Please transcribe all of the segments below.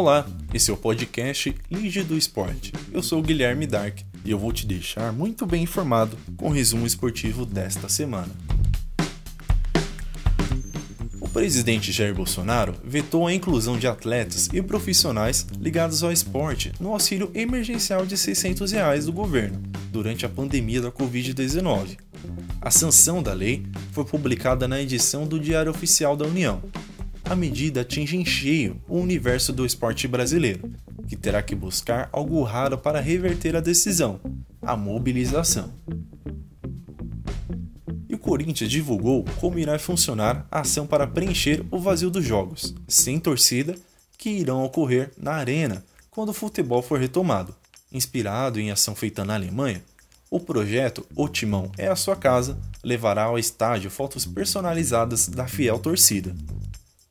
Olá, esse é o podcast Lige do Esporte. Eu sou o Guilherme Dark e eu vou te deixar muito bem informado com o resumo esportivo desta semana. O presidente Jair Bolsonaro vetou a inclusão de atletas e profissionais ligados ao esporte no auxílio emergencial de 600 reais do governo durante a pandemia da Covid-19. A sanção da lei foi publicada na edição do Diário Oficial da União a medida atinge em cheio o universo do esporte brasileiro, que terá que buscar algo raro para reverter a decisão: a mobilização. E o Corinthians divulgou como irá funcionar a ação para preencher o vazio dos jogos, sem torcida, que irão ocorrer na Arena quando o futebol for retomado. Inspirado em ação feita na Alemanha, o projeto O Timão é a sua casa levará ao estádio fotos personalizadas da fiel torcida.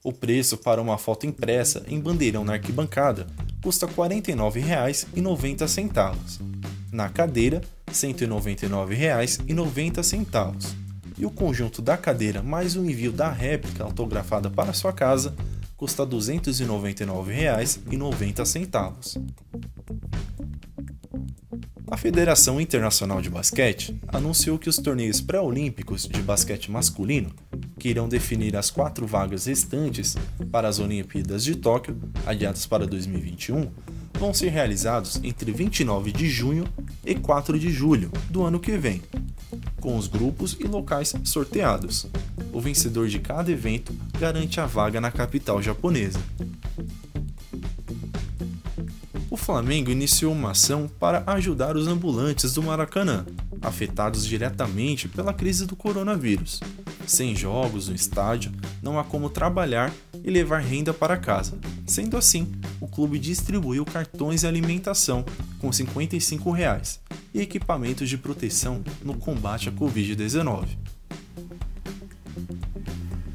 O preço para uma foto impressa em bandeirão na arquibancada custa R$ 49,90. Na cadeira, R$ 199,90. E o conjunto da cadeira mais o envio da réplica autografada para sua casa custa R$ 299,90. A Federação Internacional de Basquete anunciou que os torneios pré-olímpicos de basquete masculino que irão definir as quatro vagas restantes para as Olimpíadas de Tóquio, adiadas para 2021, vão ser realizados entre 29 de junho e 4 de julho do ano que vem, com os grupos e locais sorteados. O vencedor de cada evento garante a vaga na capital japonesa. O Flamengo iniciou uma ação para ajudar os ambulantes do Maracanã, afetados diretamente pela crise do coronavírus. Sem jogos no estádio, não há como trabalhar e levar renda para casa. Sendo assim, o clube distribuiu cartões de alimentação com 55 reais e equipamentos de proteção no combate à Covid-19.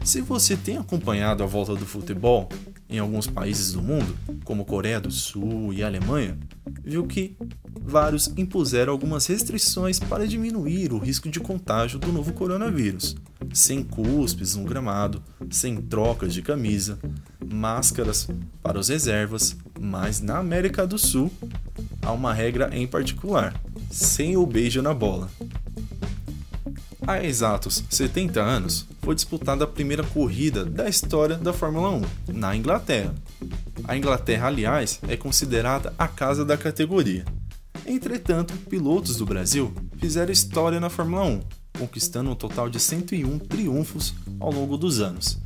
Se você tem acompanhado a volta do futebol em alguns países do mundo, como Coreia do Sul e Alemanha, viu que vários impuseram algumas restrições para diminuir o risco de contágio do novo coronavírus sem cuspes no gramado, sem trocas de camisa, máscaras para os reservas, mas na América do Sul há uma regra em particular: sem o beijo na bola. Há exatos 70 anos foi disputada a primeira corrida da história da Fórmula 1 na Inglaterra. A Inglaterra, aliás, é considerada a casa da categoria. Entretanto, pilotos do Brasil fizeram história na Fórmula 1 conquistando um total de 101 triunfos ao longo dos anos.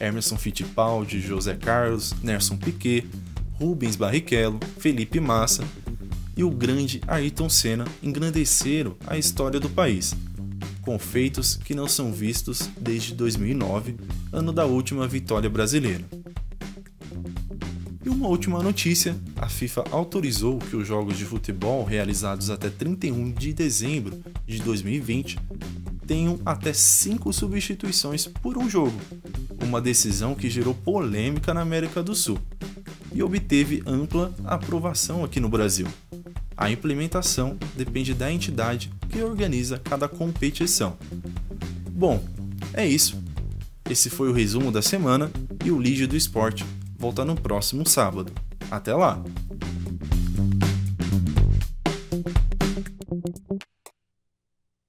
Emerson Fittipaldi, José Carlos, Nelson Piquet, Rubens Barrichello, Felipe Massa e o grande Ayrton Senna engrandeceram a história do país, com feitos que não são vistos desde 2009, ano da última vitória brasileira. Uma última notícia: a FIFA autorizou que os jogos de futebol realizados até 31 de dezembro de 2020 tenham até cinco substituições por um jogo, uma decisão que gerou polêmica na América do Sul e obteve ampla aprovação aqui no Brasil. A implementação depende da entidade que organiza cada competição. Bom, é isso. Esse foi o resumo da semana e o Lígio do Esporte volta no próximo sábado. Até lá!